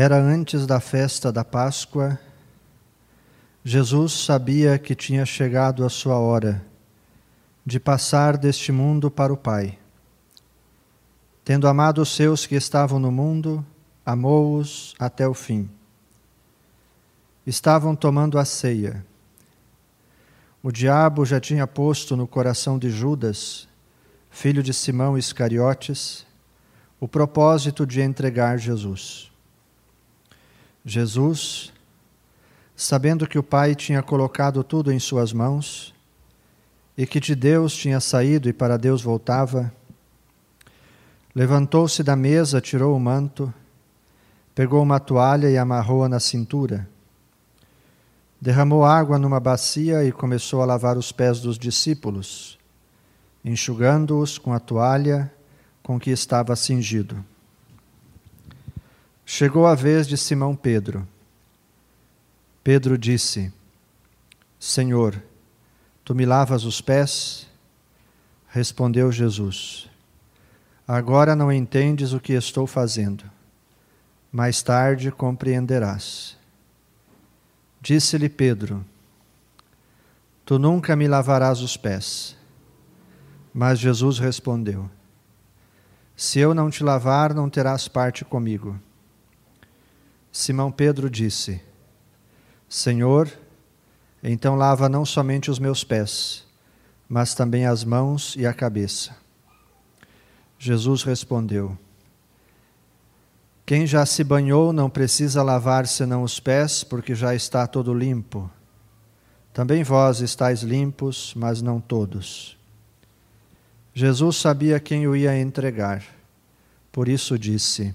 Era antes da festa da Páscoa. Jesus sabia que tinha chegado a sua hora de passar deste mundo para o Pai. Tendo amado os seus que estavam no mundo, amou-os até o fim. Estavam tomando a ceia. O diabo já tinha posto no coração de Judas, filho de Simão Iscariotes, o propósito de entregar Jesus. Jesus, sabendo que o Pai tinha colocado tudo em suas mãos e que de Deus tinha saído e para Deus voltava, levantou-se da mesa, tirou o manto, pegou uma toalha e amarrou-a na cintura. Derramou água numa bacia e começou a lavar os pés dos discípulos, enxugando-os com a toalha com que estava cingido. Chegou a vez de Simão Pedro. Pedro disse: Senhor, tu me lavas os pés? Respondeu Jesus: Agora não entendes o que estou fazendo. Mais tarde compreenderás. Disse-lhe Pedro: Tu nunca me lavarás os pés. Mas Jesus respondeu: Se eu não te lavar, não terás parte comigo. Simão Pedro disse: Senhor, então lava não somente os meus pés, mas também as mãos e a cabeça. Jesus respondeu: Quem já se banhou não precisa lavar senão os pés, porque já está todo limpo. Também vós estáis limpos, mas não todos. Jesus sabia quem o ia entregar, por isso disse: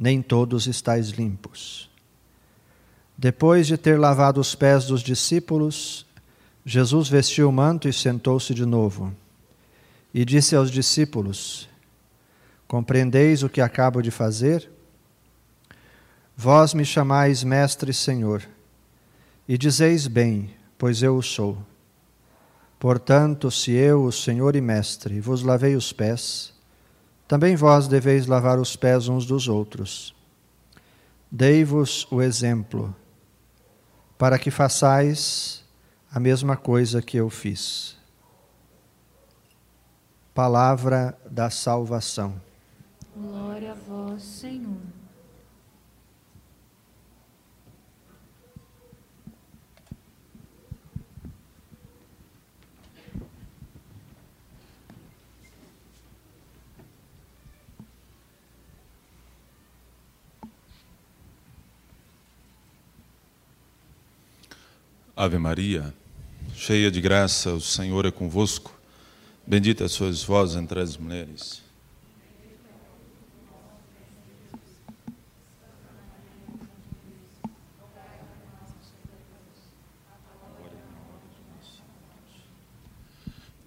nem todos estáis limpos. Depois de ter lavado os pés dos discípulos, Jesus vestiu o manto e sentou-se de novo. E disse aos discípulos: Compreendeis o que acabo de fazer? Vós me chamais Mestre e Senhor, e dizeis bem, pois eu o sou. Portanto, se eu, o Senhor e Mestre, vos lavei os pés, também vós deveis lavar os pés uns dos outros. Dei-vos o exemplo, para que façais a mesma coisa que eu fiz. Palavra da salvação. Glória a vós, Senhor. Ave Maria, cheia de graça, o Senhor é convosco. Bendita sois vós entre as mulheres.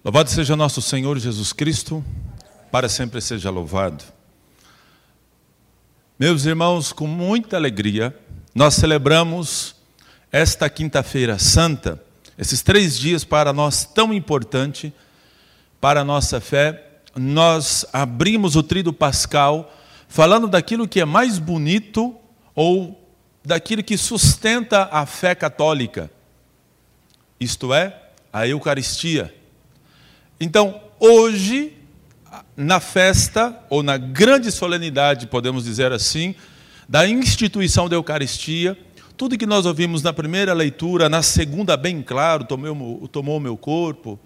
Louvado seja nosso Senhor Jesus Cristo, para sempre seja louvado. Meus irmãos, com muita alegria, nós celebramos esta quinta-feira santa, esses três dias para nós tão importante, para a nossa fé, nós abrimos o trido pascal falando daquilo que é mais bonito ou daquilo que sustenta a fé católica, isto é, a Eucaristia. Então, hoje, na festa, ou na grande solenidade, podemos dizer assim, da instituição da Eucaristia, tudo que nós ouvimos na primeira leitura, na segunda, bem claro, tomou, o meu corpo.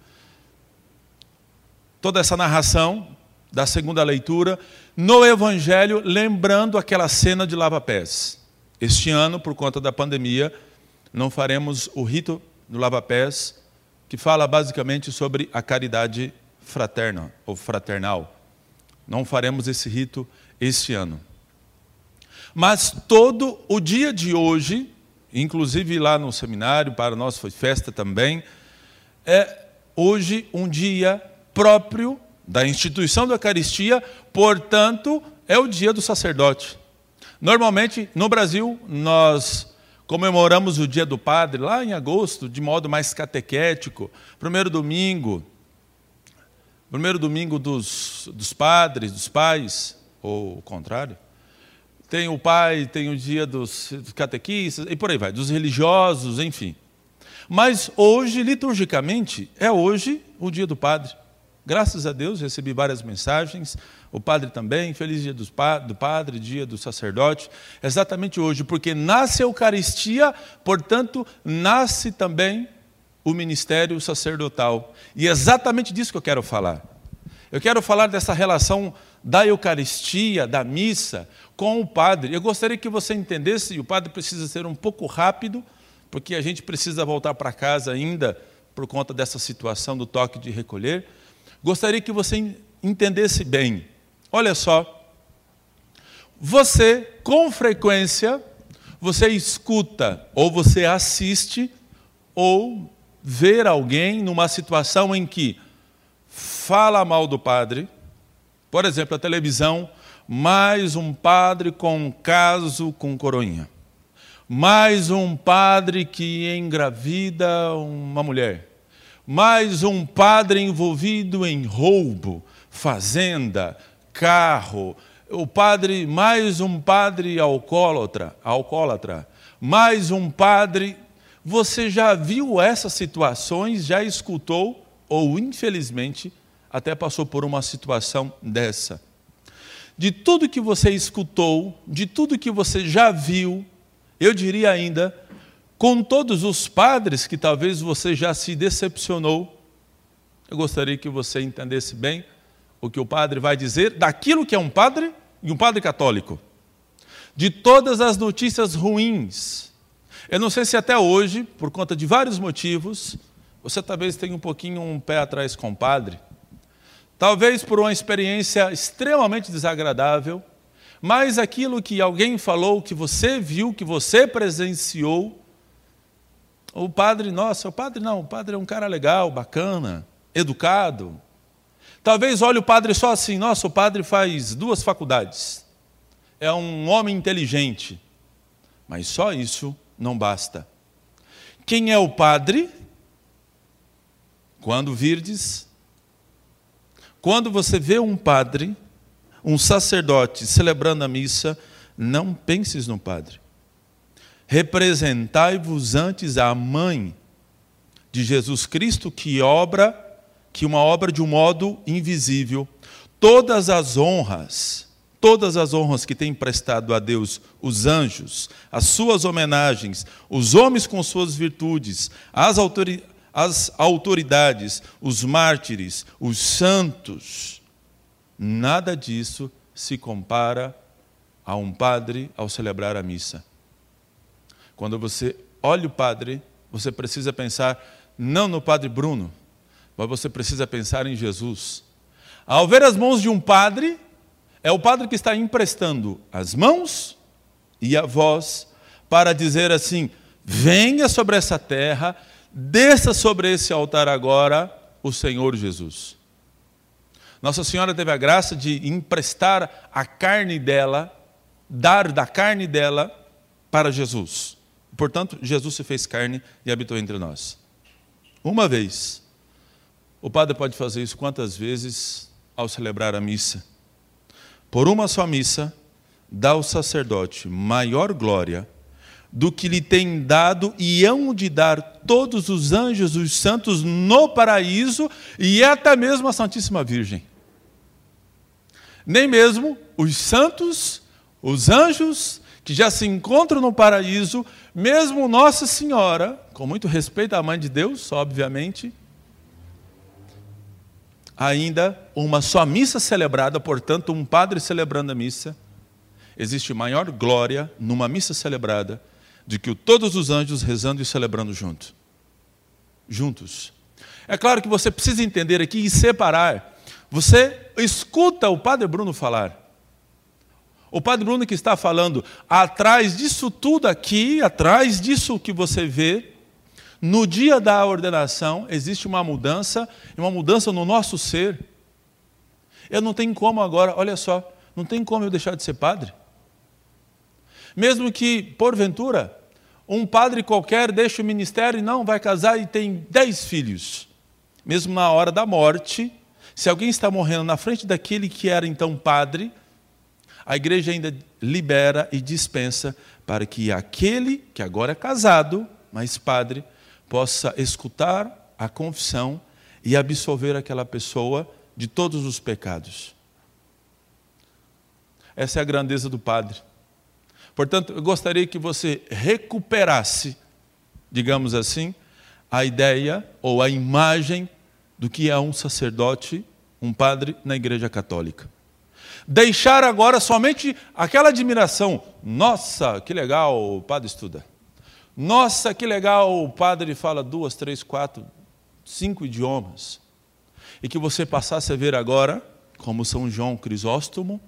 Toda essa narração da segunda leitura, no Evangelho, lembrando aquela cena de lava-pés. Este ano, por conta da pandemia, não faremos o rito no Lava Pés, que fala basicamente sobre a caridade fraterna ou fraternal. Não faremos esse rito este ano. Mas todo o dia de hoje, inclusive lá no seminário, para nós foi festa também, é hoje um dia próprio da instituição da Eucaristia, portanto, é o dia do sacerdote. Normalmente, no Brasil, nós comemoramos o dia do padre lá em agosto, de modo mais catequético, primeiro domingo, primeiro domingo dos, dos padres, dos pais, ou o contrário. Tem o pai, tem o dia dos catequistas, e por aí vai, dos religiosos, enfim. Mas hoje, liturgicamente, é hoje o dia do padre. Graças a Deus, recebi várias mensagens, o padre também, feliz dia do padre, dia do sacerdote, exatamente hoje, porque nasce a Eucaristia, portanto, nasce também o ministério sacerdotal. E é exatamente disso que eu quero falar. Eu quero falar dessa relação da Eucaristia, da missa, com o padre. Eu gostaria que você entendesse, e o padre precisa ser um pouco rápido, porque a gente precisa voltar para casa ainda por conta dessa situação do toque de recolher. Gostaria que você entendesse bem. Olha só. Você, com frequência, você escuta ou você assiste ou ver alguém numa situação em que fala mal do padre, por exemplo, a televisão, mais um padre com caso com coroinha, mais um padre que engravida uma mulher, mais um padre envolvido em roubo, fazenda, carro, o padre, mais um padre alcoólatra, alcoólatra, mais um padre. Você já viu essas situações, já escutou, ou infelizmente até passou por uma situação dessa. De tudo que você escutou, de tudo que você já viu, eu diria ainda, com todos os padres que talvez você já se decepcionou, eu gostaria que você entendesse bem o que o padre vai dizer daquilo que é um padre e um padre católico. De todas as notícias ruins. Eu não sei se até hoje, por conta de vários motivos, você talvez tenha um pouquinho um pé atrás com o padre. Talvez por uma experiência extremamente desagradável, mas aquilo que alguém falou, que você viu, que você presenciou, o padre, nossa, o padre não, o padre é um cara legal, bacana, educado. Talvez olhe o padre só assim, nossa, o padre faz duas faculdades. É um homem inteligente. Mas só isso não basta. Quem é o padre? Quando virdes, quando você vê um padre, um sacerdote celebrando a missa, não penses no padre representai-vos antes a mãe de Jesus Cristo que obra, que uma obra de um modo invisível. Todas as honras, todas as honras que têm prestado a Deus os anjos, as suas homenagens, os homens com suas virtudes, as, as autoridades, os mártires, os santos, nada disso se compara a um padre ao celebrar a missa. Quando você olha o padre, você precisa pensar não no padre Bruno, mas você precisa pensar em Jesus. Ao ver as mãos de um padre, é o padre que está emprestando as mãos e a voz para dizer assim: venha sobre essa terra, desça sobre esse altar agora o Senhor Jesus. Nossa Senhora teve a graça de emprestar a carne dela, dar da carne dela para Jesus. Portanto, Jesus se fez carne e habitou entre nós. Uma vez. O padre pode fazer isso quantas vezes ao celebrar a missa? Por uma só missa, dá ao sacerdote maior glória do que lhe tem dado e hão de dar todos os anjos, os santos no paraíso e até mesmo a Santíssima Virgem. Nem mesmo os santos, os anjos que já se encontram no paraíso, mesmo Nossa Senhora, com muito respeito à Mãe de Deus, obviamente, ainda uma só missa celebrada, portanto, um padre celebrando a missa, existe maior glória numa missa celebrada do que todos os anjos rezando e celebrando junto. juntos. É claro que você precisa entender aqui e separar. Você escuta o Padre Bruno falar. O Padre Bruno que está falando, atrás disso tudo aqui, atrás disso que você vê, no dia da ordenação existe uma mudança, uma mudança no nosso ser. Eu não tenho como agora, olha só, não tem como eu deixar de ser padre. Mesmo que, porventura, um padre qualquer deixe o ministério e não vai casar e tem dez filhos. Mesmo na hora da morte, se alguém está morrendo na frente daquele que era então padre, a igreja ainda libera e dispensa para que aquele que agora é casado, mas padre, possa escutar a confissão e absolver aquela pessoa de todos os pecados. Essa é a grandeza do Padre. Portanto, eu gostaria que você recuperasse, digamos assim, a ideia ou a imagem do que é um sacerdote, um padre na Igreja Católica. Deixar agora somente aquela admiração. Nossa, que legal o padre estuda. Nossa, que legal o padre fala duas, três, quatro, cinco idiomas. E que você passasse a ver agora, como São João Crisóstomo,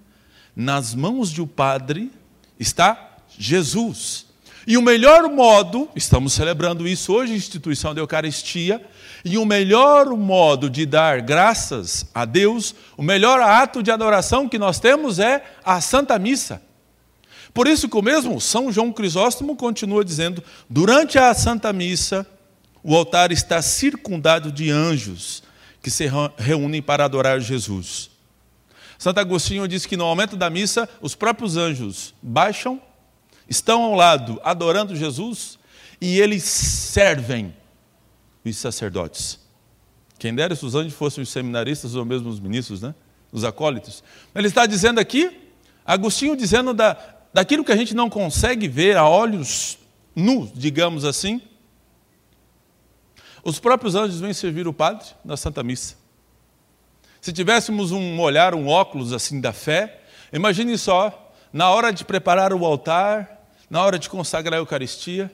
nas mãos de um padre está Jesus. E o melhor modo, estamos celebrando isso hoje, instituição da Eucaristia, e o melhor modo de dar graças a Deus, o melhor ato de adoração que nós temos é a Santa Missa. Por isso que o mesmo São João Crisóstomo continua dizendo: durante a Santa Missa, o altar está circundado de anjos que se reúnem para adorar Jesus. Santo Agostinho diz que no momento da missa, os próprios anjos baixam, estão ao lado adorando Jesus e eles servem os sacerdotes. Quem dera se os anjos fossem os seminaristas ou mesmo os ministros, né? os acólitos. Ele está dizendo aqui, Agostinho dizendo da, daquilo que a gente não consegue ver a olhos nus, digamos assim, os próprios anjos vêm servir o padre na Santa Missa. Se tivéssemos um olhar, um óculos assim da fé, imagine só, na hora de preparar o altar, na hora de consagrar a Eucaristia,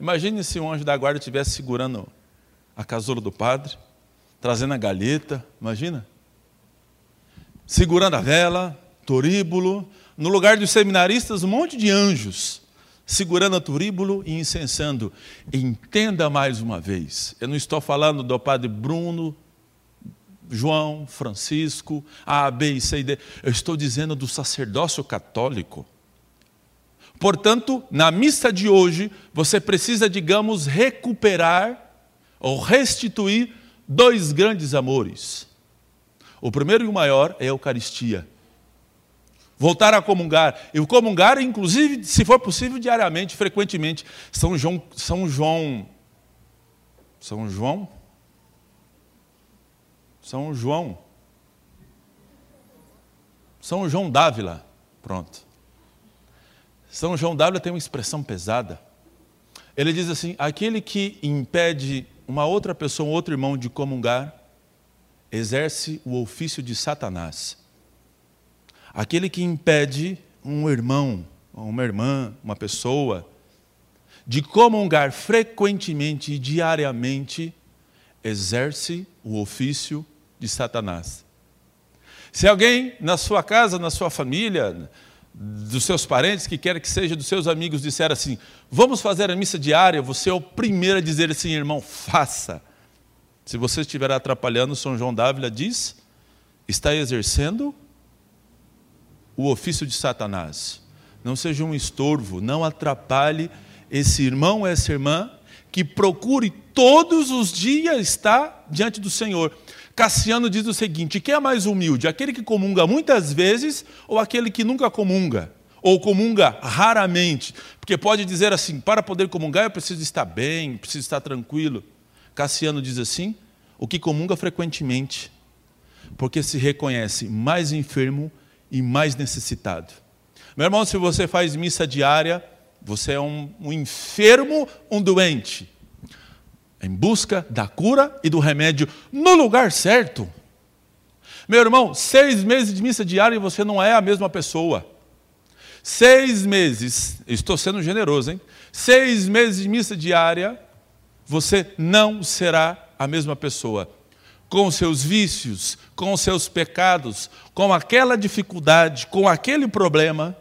imagine se um anjo da guarda estivesse segurando a casulo do padre, trazendo a galheta, imagina? Segurando a vela, toríbulo, no lugar dos seminaristas, um monte de anjos segurando a turíbulo e incensando. Entenda mais uma vez, eu não estou falando do padre Bruno, João, Francisco, A, B C e D, eu estou dizendo do sacerdócio católico. Portanto, na missa de hoje, você precisa, digamos, recuperar ou restituir dois grandes amores. O primeiro e o maior é a Eucaristia voltar a comungar. E comungar, inclusive, se for possível, diariamente, frequentemente. São João, São João, São João, São João, São João Dávila, pronto. São João Dávila tem uma expressão pesada. Ele diz assim: aquele que impede uma outra pessoa, um outro irmão de comungar, exerce o ofício de Satanás. Aquele que impede um irmão, uma irmã, uma pessoa, de comungar frequentemente e diariamente, exerce o ofício de Satanás. Se alguém na sua casa, na sua família, dos seus parentes, que quer que seja dos seus amigos, disser assim: vamos fazer a missa diária, você é o primeiro a dizer assim, irmão, faça. Se você estiver atrapalhando, São João Dávila diz: está exercendo o ofício de Satanás. Não seja um estorvo, não atrapalhe esse irmão, essa irmã, que procure todos os dias estar diante do Senhor. Cassiano diz o seguinte: quem é mais humilde, aquele que comunga muitas vezes ou aquele que nunca comunga? Ou comunga raramente? Porque pode dizer assim: para poder comungar eu preciso estar bem, preciso estar tranquilo. Cassiano diz assim: o que comunga frequentemente, porque se reconhece mais enfermo e mais necessitado. Meu irmão, se você faz missa diária, você é um, um enfermo, um doente, em busca da cura e do remédio no lugar certo. Meu irmão, seis meses de missa diária e você não é a mesma pessoa. Seis meses, estou sendo generoso, hein? Seis meses de missa diária, você não será a mesma pessoa. Com seus vícios, com seus pecados, com aquela dificuldade, com aquele problema.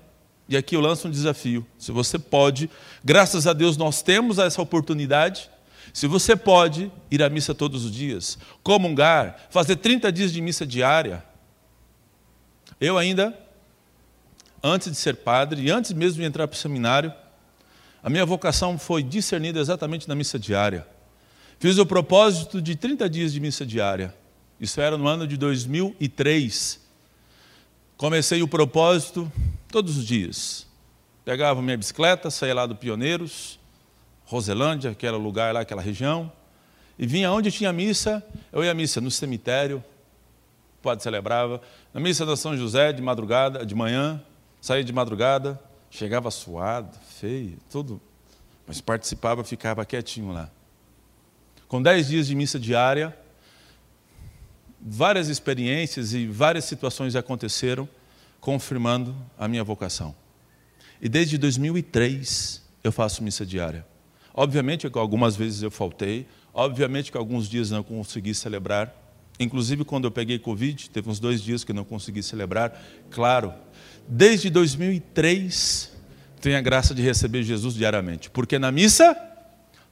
E aqui eu lanço um desafio. Se você pode, graças a Deus nós temos essa oportunidade. Se você pode ir à missa todos os dias, comungar, fazer 30 dias de missa diária. Eu ainda, antes de ser padre e antes mesmo de entrar para o seminário, a minha vocação foi discernida exatamente na missa diária. Fiz o propósito de 30 dias de missa diária. Isso era no ano de 2003. Comecei o propósito todos os dias. Pegava minha bicicleta, saía lá do Pioneiros, Roselândia, que era o lugar lá, aquela região, e vinha onde tinha missa, eu ia à missa no cemitério, o padre celebrava, na missa da São José, de madrugada, de manhã, saía de madrugada, Chegava suado, feio, tudo, mas participava, ficava quietinho lá. Com dez dias de missa diária, várias experiências e várias situações aconteceram, confirmando a minha vocação. E desde 2003 eu faço missa diária. Obviamente que algumas vezes eu faltei, obviamente que alguns dias não consegui celebrar. Inclusive quando eu peguei Covid, teve uns dois dias que não consegui celebrar. Claro, desde 2003, tenho a graça de receber Jesus diariamente, porque na missa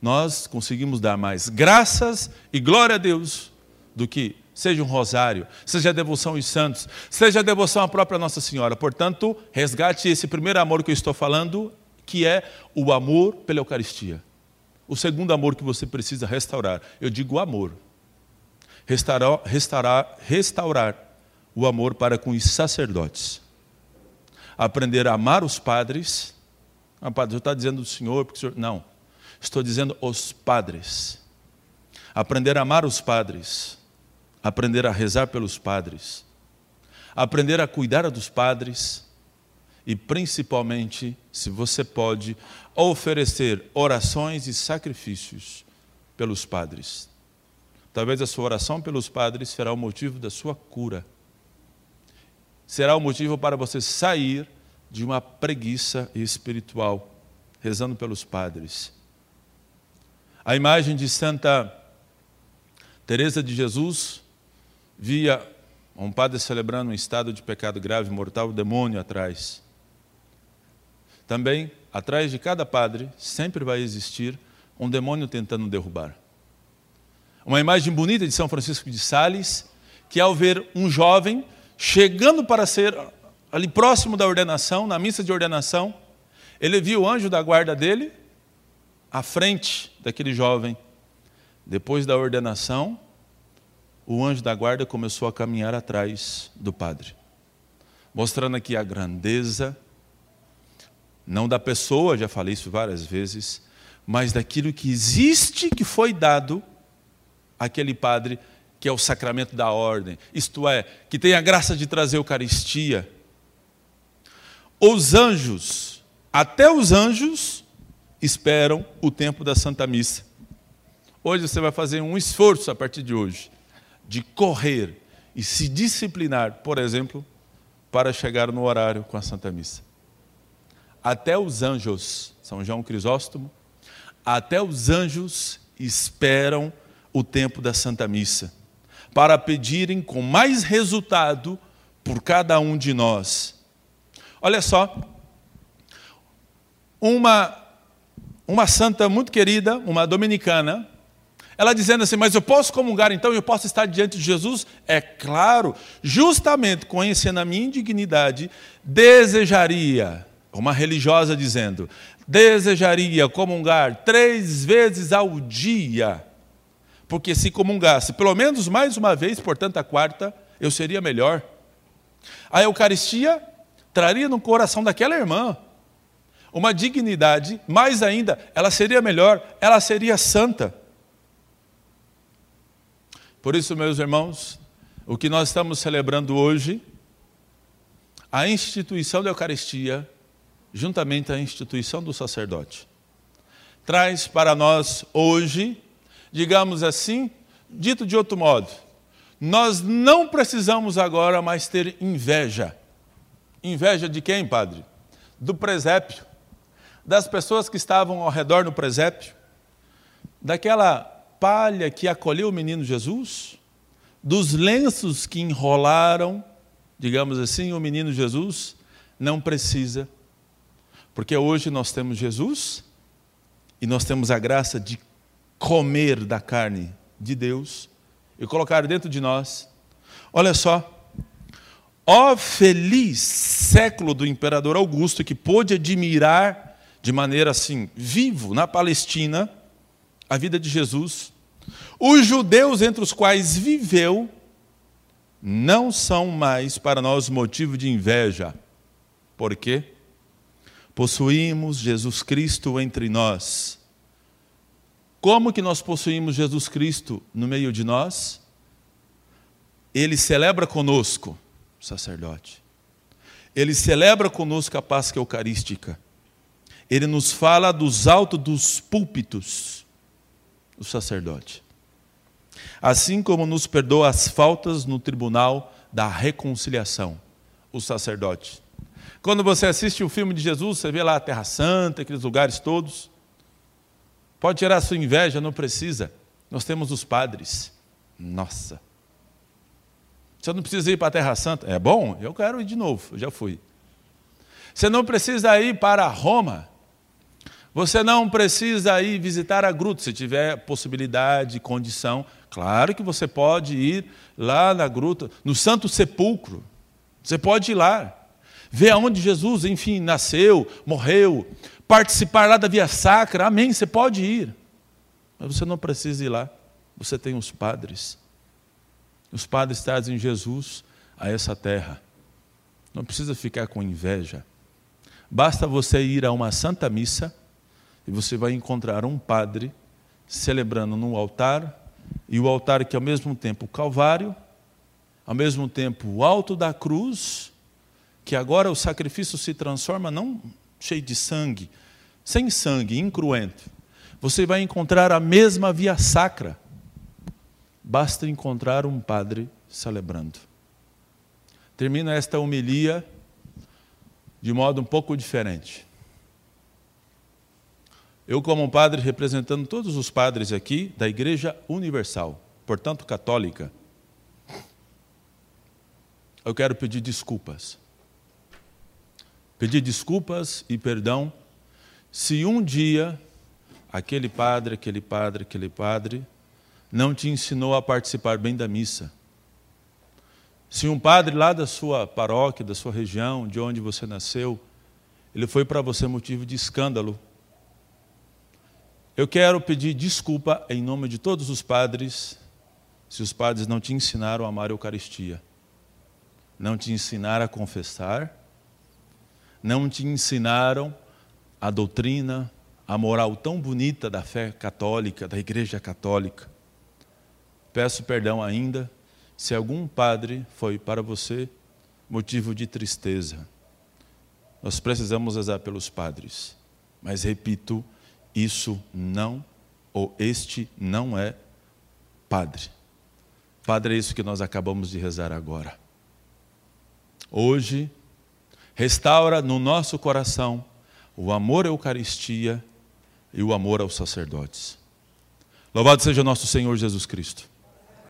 nós conseguimos dar mais graças e glória a Deus do que seja um rosário, seja a devoção aos santos, seja a devoção à própria Nossa Senhora. Portanto, resgate esse primeiro amor que eu estou falando, que é o amor pela Eucaristia. O segundo amor que você precisa restaurar, eu digo amor. Restaurar, restaurar, restaurar o amor para com os sacerdotes aprender a amar os padres. Ah, padre, eu está dizendo do senhor, porque o senhor. Não. Estou dizendo os padres. Aprender a amar os padres. Aprender a rezar pelos padres. Aprender a cuidar dos padres. E principalmente, se você pode, oferecer orações e sacrifícios pelos padres. Talvez a sua oração pelos padres será o motivo da sua cura será o motivo para você sair de uma preguiça espiritual, rezando pelos padres. A imagem de Santa Teresa de Jesus via um padre celebrando um estado de pecado grave, mortal, o demônio atrás. Também, atrás de cada padre, sempre vai existir um demônio tentando derrubar. Uma imagem bonita de São Francisco de Sales, que ao ver um jovem chegando para ser ali próximo da ordenação, na missa de ordenação, ele viu o anjo da guarda dele à frente daquele jovem. Depois da ordenação, o anjo da guarda começou a caminhar atrás do padre, mostrando aqui a grandeza, não da pessoa, já falei isso várias vezes, mas daquilo que existe, que foi dado àquele padre que é o sacramento da ordem, isto é, que tem a graça de trazer Eucaristia. Os anjos, até os anjos, esperam o tempo da Santa Missa. Hoje você vai fazer um esforço a partir de hoje, de correr e se disciplinar, por exemplo, para chegar no horário com a Santa Missa. Até os anjos, São João Crisóstomo, até os anjos esperam o tempo da Santa Missa para pedirem com mais resultado por cada um de nós. Olha só, uma, uma santa muito querida, uma dominicana, ela dizendo assim: Mas eu posso comungar então, eu posso estar diante de Jesus? É claro, justamente conhecendo a minha indignidade, desejaria, uma religiosa dizendo, desejaria comungar três vezes ao dia porque se comungasse pelo menos mais uma vez, portanto a quarta, eu seria melhor. A Eucaristia traria no coração daquela irmã uma dignidade, mais ainda, ela seria melhor, ela seria santa. Por isso, meus irmãos, o que nós estamos celebrando hoje, a instituição da Eucaristia, juntamente à instituição do sacerdote, traz para nós hoje digamos assim, dito de outro modo, nós não precisamos agora mais ter inveja. Inveja de quem, padre? Do presépio, das pessoas que estavam ao redor do presépio. daquela palha que acolheu o menino Jesus, dos lenços que enrolaram, digamos assim, o menino Jesus, não precisa. Porque hoje nós temos Jesus e nós temos a graça de comer da carne de Deus e colocar dentro de nós. Olha só, ó feliz século do imperador Augusto que pôde admirar de maneira assim, vivo, na Palestina, a vida de Jesus. Os judeus entre os quais viveu não são mais para nós motivo de inveja. Por quê? Possuímos Jesus Cristo entre nós. Como que nós possuímos Jesus Cristo no meio de nós? Ele celebra conosco, sacerdote. Ele celebra conosco a Páscoa Eucarística. Ele nos fala dos altos dos púlpitos, o sacerdote. Assim como nos perdoa as faltas no tribunal da reconciliação, o sacerdote. Quando você assiste o filme de Jesus, você vê lá a Terra Santa, aqueles lugares todos. Pode tirar a sua inveja, não precisa. Nós temos os padres. Nossa. Você não precisa ir para a Terra Santa. É bom? Eu quero ir de novo, eu já fui. Você não precisa ir para Roma. Você não precisa ir visitar a gruta, se tiver possibilidade, condição. Claro que você pode ir lá na gruta, no Santo Sepulcro. Você pode ir lá, ver aonde Jesus, enfim, nasceu, morreu, participar lá da Via Sacra. Amém, você pode ir. Mas você não precisa ir lá. Você tem os padres. Os padres trazem Jesus a essa terra. Não precisa ficar com inveja. Basta você ir a uma santa missa e você vai encontrar um padre celebrando no altar, e o altar que é ao mesmo tempo o Calvário, ao mesmo tempo o alto da cruz, que agora o sacrifício se transforma não cheio de sangue, sem sangue, incruento. Você vai encontrar a mesma via sacra. Basta encontrar um padre celebrando. Termina esta homilia de modo um pouco diferente. Eu, como padre, representando todos os padres aqui da Igreja Universal, portanto católica, eu quero pedir desculpas. Pedir desculpas e perdão se um dia aquele padre, aquele padre, aquele padre não te ensinou a participar bem da missa. Se um padre lá da sua paróquia, da sua região, de onde você nasceu, ele foi para você motivo de escândalo eu quero pedir desculpa em nome de todos os padres, se os padres não te ensinaram a amar a Eucaristia, não te ensinaram a confessar, não te ensinaram a doutrina, a moral tão bonita da fé católica, da Igreja Católica. Peço perdão ainda se algum padre foi para você motivo de tristeza. Nós precisamos rezar pelos padres, mas repito, isso não, ou este não é padre. Padre é isso que nós acabamos de rezar agora. Hoje, restaura no nosso coração o amor à Eucaristia e o amor aos sacerdotes. Louvado seja nosso Senhor Jesus Cristo.